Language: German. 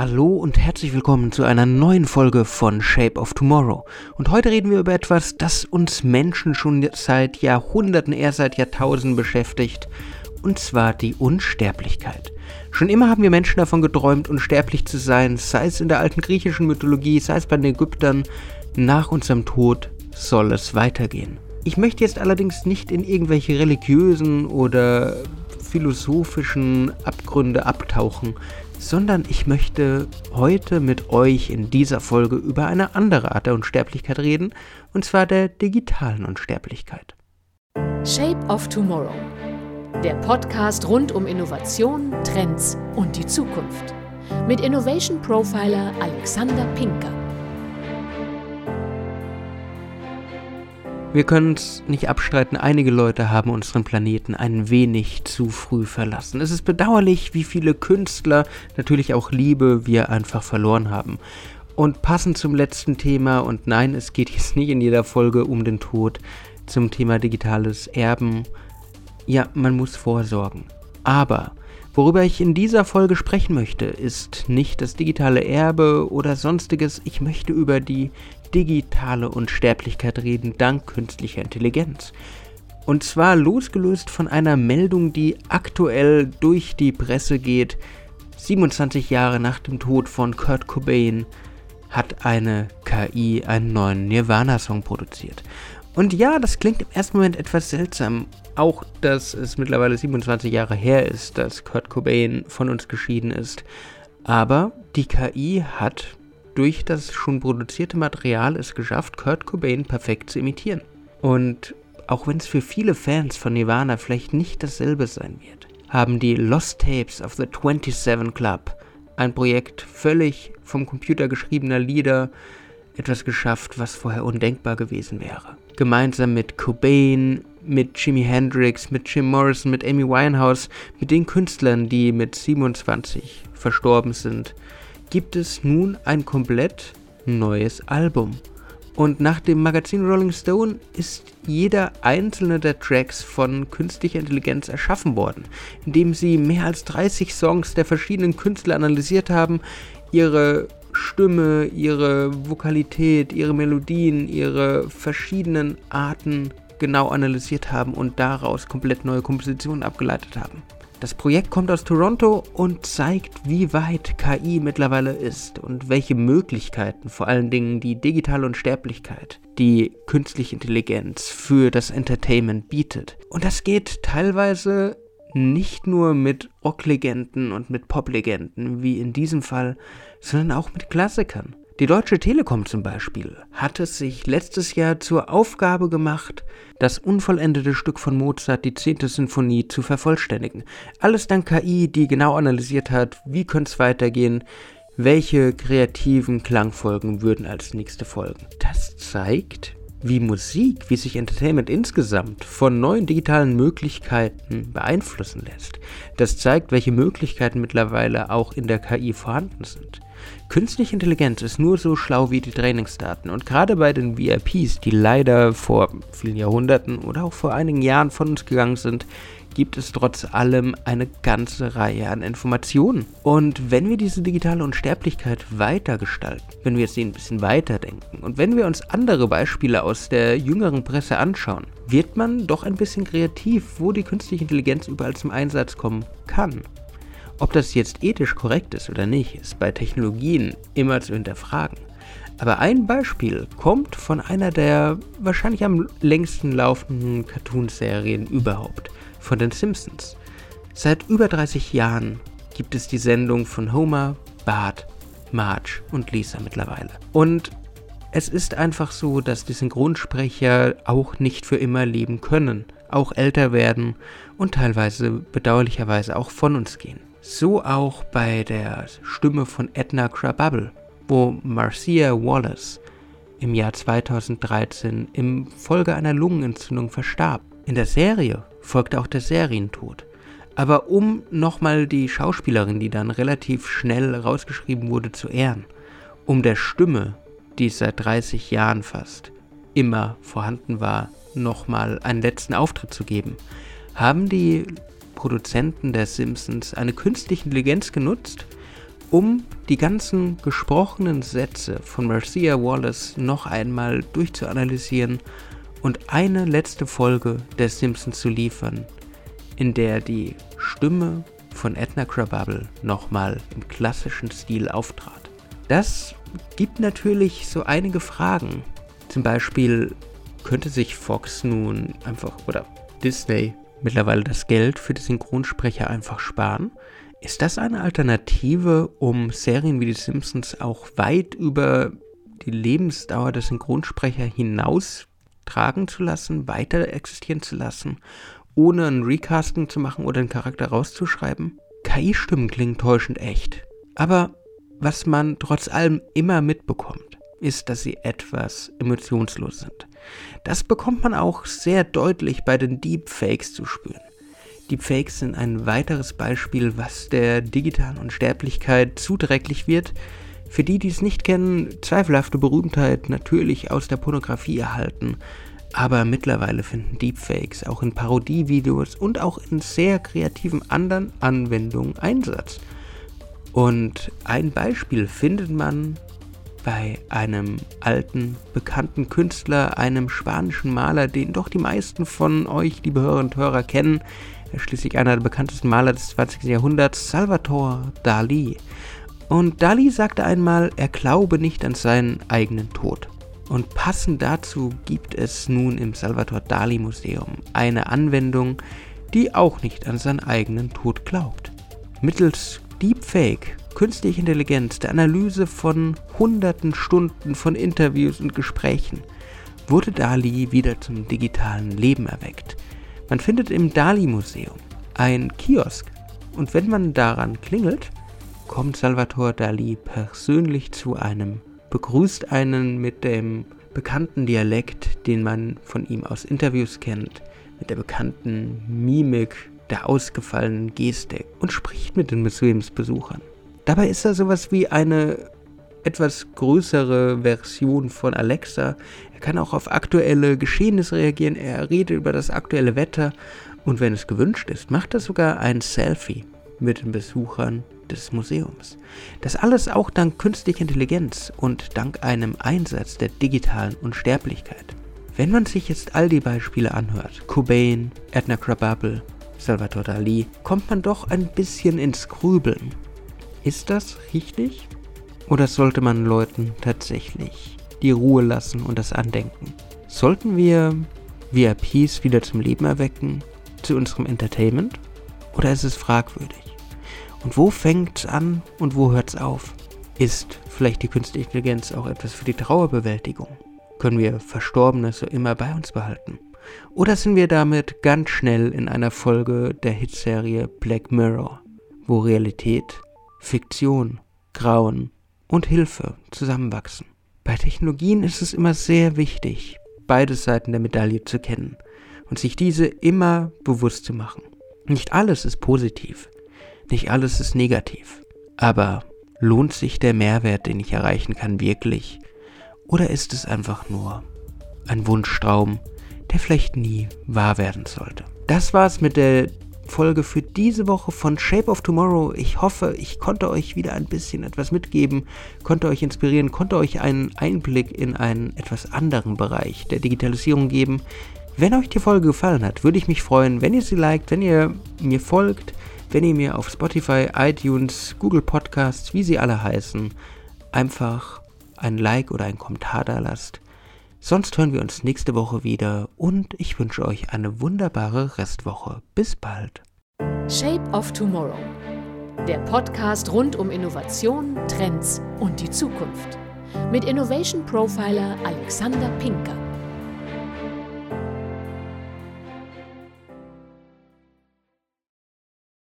Hallo und herzlich willkommen zu einer neuen Folge von Shape of Tomorrow. Und heute reden wir über etwas, das uns Menschen schon seit Jahrhunderten, eher seit Jahrtausenden beschäftigt, und zwar die Unsterblichkeit. Schon immer haben wir Menschen davon geträumt, unsterblich zu sein, sei es in der alten griechischen Mythologie, sei es bei den Ägyptern. Nach unserem Tod soll es weitergehen. Ich möchte jetzt allerdings nicht in irgendwelche religiösen oder philosophischen Abgründe abtauchen, sondern ich möchte heute mit euch in dieser Folge über eine andere Art der Unsterblichkeit reden, und zwar der digitalen Unsterblichkeit. Shape of Tomorrow. Der Podcast rund um Innovation, Trends und die Zukunft. Mit Innovation Profiler Alexander Pinker. Wir können es nicht abstreiten, einige Leute haben unseren Planeten ein wenig zu früh verlassen. Es ist bedauerlich, wie viele Künstler, natürlich auch Liebe, wir einfach verloren haben. Und passend zum letzten Thema, und nein, es geht jetzt nicht in jeder Folge um den Tod, zum Thema digitales Erben. Ja, man muss vorsorgen. Aber Worüber ich in dieser Folge sprechen möchte, ist nicht das digitale Erbe oder sonstiges. Ich möchte über die digitale Unsterblichkeit reden dank künstlicher Intelligenz. Und zwar losgelöst von einer Meldung, die aktuell durch die Presse geht. 27 Jahre nach dem Tod von Kurt Cobain hat eine KI einen neuen Nirvana-Song produziert. Und ja, das klingt im ersten Moment etwas seltsam. Auch, dass es mittlerweile 27 Jahre her ist, dass Kurt Cobain von uns geschieden ist. Aber die KI hat durch das schon produzierte Material es geschafft, Kurt Cobain perfekt zu imitieren. Und auch wenn es für viele Fans von Nirvana vielleicht nicht dasselbe sein wird, haben die Lost Tapes of the 27 Club, ein Projekt völlig vom Computer geschriebener Lieder, etwas geschafft, was vorher undenkbar gewesen wäre. Gemeinsam mit Cobain, mit Jimi Hendrix, mit Jim Morrison, mit Amy Winehouse, mit den Künstlern, die mit 27 verstorben sind, gibt es nun ein komplett neues Album. Und nach dem Magazin Rolling Stone ist jeder einzelne der Tracks von künstlicher Intelligenz erschaffen worden, indem sie mehr als 30 Songs der verschiedenen Künstler analysiert haben, ihre Stimme, ihre Vokalität, ihre Melodien, ihre verschiedenen Arten genau analysiert haben und daraus komplett neue Kompositionen abgeleitet haben. Das Projekt kommt aus Toronto und zeigt, wie weit KI mittlerweile ist und welche Möglichkeiten, vor allen Dingen die digitale Unsterblichkeit, die künstliche Intelligenz für das Entertainment bietet. Und das geht teilweise nicht nur mit Rocklegenden und mit Poplegenden, wie in diesem Fall, sondern auch mit Klassikern. Die Deutsche Telekom zum Beispiel hat es sich letztes Jahr zur Aufgabe gemacht, das unvollendete Stück von Mozart, die 10. Sinfonie, zu vervollständigen. Alles dank KI, die genau analysiert hat, wie könnte es weitergehen, welche kreativen Klangfolgen würden als nächste folgen. Das zeigt, wie Musik, wie sich Entertainment insgesamt von neuen digitalen Möglichkeiten beeinflussen lässt. Das zeigt, welche Möglichkeiten mittlerweile auch in der KI vorhanden sind. Künstliche Intelligenz ist nur so schlau wie die Trainingsdaten und gerade bei den VIPs, die leider vor vielen Jahrhunderten oder auch vor einigen Jahren von uns gegangen sind, gibt es trotz allem eine ganze Reihe an Informationen. Und wenn wir diese digitale Unsterblichkeit weitergestalten, wenn wir sie ein bisschen weiterdenken und wenn wir uns andere Beispiele aus der jüngeren Presse anschauen, wird man doch ein bisschen kreativ, wo die künstliche Intelligenz überall zum Einsatz kommen kann. Ob das jetzt ethisch korrekt ist oder nicht, ist bei Technologien immer zu hinterfragen. Aber ein Beispiel kommt von einer der wahrscheinlich am längsten laufenden Cartoonserien überhaupt, von den Simpsons. Seit über 30 Jahren gibt es die Sendung von Homer, Bart, Marge und Lisa mittlerweile. Und es ist einfach so, dass die Synchronsprecher auch nicht für immer leben können, auch älter werden und teilweise bedauerlicherweise auch von uns gehen. So auch bei der Stimme von Edna Krabappel, wo Marcia Wallace im Jahr 2013 im Folge einer Lungenentzündung verstarb. In der Serie folgte auch der Serientod. Aber um nochmal die Schauspielerin, die dann relativ schnell rausgeschrieben wurde, zu ehren, um der Stimme, die seit 30 Jahren fast immer vorhanden war, nochmal einen letzten Auftritt zu geben, haben die Produzenten der Simpsons eine künstliche Intelligenz genutzt um die ganzen gesprochenen Sätze von Marcia Wallace noch einmal durchzuanalysieren und eine letzte Folge der Simpsons zu liefern, in der die Stimme von Edna Krabappel nochmal im klassischen Stil auftrat. Das gibt natürlich so einige Fragen. Zum Beispiel könnte sich Fox nun einfach oder Disney mittlerweile das Geld für die Synchronsprecher einfach sparen? Ist das eine Alternative, um Serien wie die Simpsons auch weit über die Lebensdauer der Synchronsprecher hinaus tragen zu lassen, weiter existieren zu lassen, ohne ein Recasting zu machen oder einen Charakter rauszuschreiben? KI-Stimmen klingen täuschend echt. Aber was man trotz allem immer mitbekommt, ist, dass sie etwas emotionslos sind. Das bekommt man auch sehr deutlich bei den Deepfakes zu spüren. Deepfakes sind ein weiteres Beispiel, was der digitalen Unsterblichkeit zuträglich wird. Für die, die es nicht kennen, zweifelhafte Berühmtheit natürlich aus der Pornografie erhalten. Aber mittlerweile finden Deepfakes auch in Parodievideos und auch in sehr kreativen anderen Anwendungen Einsatz. Und ein Beispiel findet man bei einem alten, bekannten Künstler, einem spanischen Maler, den doch die meisten von euch, liebe Hörer und Hörer, kennen. Schließlich einer der bekanntesten Maler des 20. Jahrhunderts, Salvador Dali. Und Dali sagte einmal, er glaube nicht an seinen eigenen Tod. Und passend dazu gibt es nun im Salvador Dali Museum eine Anwendung, die auch nicht an seinen eigenen Tod glaubt. Mittels Deepfake künstliche Intelligenz, der Analyse von hunderten Stunden von Interviews und Gesprächen, wurde Dali wieder zum digitalen Leben erweckt. Man findet im Dali-Museum ein Kiosk und wenn man daran klingelt, kommt Salvatore Dali persönlich zu einem, begrüßt einen mit dem bekannten Dialekt, den man von ihm aus Interviews kennt, mit der bekannten Mimik, der ausgefallenen Gestik und spricht mit den Museumsbesuchern. Dabei ist er sowas wie eine etwas größere Version von Alexa. Er kann auch auf aktuelle Geschehnisse reagieren, er redet über das aktuelle Wetter und wenn es gewünscht ist, macht er sogar ein Selfie mit den Besuchern des Museums. Das alles auch dank künstlicher Intelligenz und dank einem Einsatz der digitalen Unsterblichkeit. Wenn man sich jetzt all die Beispiele anhört, Cobain, Edna Krabappel, Salvador Dali, kommt man doch ein bisschen ins Grübeln. Ist das richtig? Oder sollte man Leuten tatsächlich die Ruhe lassen und das Andenken? Sollten wir VIPs wieder zum Leben erwecken, zu unserem Entertainment? Oder ist es fragwürdig? Und wo fängt's an und wo hört's auf? Ist vielleicht die künstliche Intelligenz auch etwas für die Trauerbewältigung? Können wir Verstorbene so immer bei uns behalten? Oder sind wir damit ganz schnell in einer Folge der Hitserie Black Mirror, wo Realität Fiktion, Grauen und Hilfe zusammenwachsen. Bei Technologien ist es immer sehr wichtig, beide Seiten der Medaille zu kennen und sich diese immer bewusst zu machen. Nicht alles ist positiv, nicht alles ist negativ, aber lohnt sich der Mehrwert, den ich erreichen kann, wirklich? Oder ist es einfach nur ein Wunschtraum, der vielleicht nie wahr werden sollte? Das war's mit der Folge für diese Woche von Shape of Tomorrow. Ich hoffe, ich konnte euch wieder ein bisschen etwas mitgeben, konnte euch inspirieren, konnte euch einen Einblick in einen etwas anderen Bereich der Digitalisierung geben. Wenn euch die Folge gefallen hat, würde ich mich freuen, wenn ihr sie liked, wenn ihr mir folgt, wenn ihr mir auf Spotify, iTunes, Google Podcasts, wie sie alle heißen, einfach ein Like oder einen Kommentar da lasst. Sonst hören wir uns nächste Woche wieder und ich wünsche euch eine wunderbare Restwoche. Bis bald. Shape of Tomorrow. Der Podcast rund um Innovation, Trends und die Zukunft. Mit Innovation Profiler Alexander Pinker.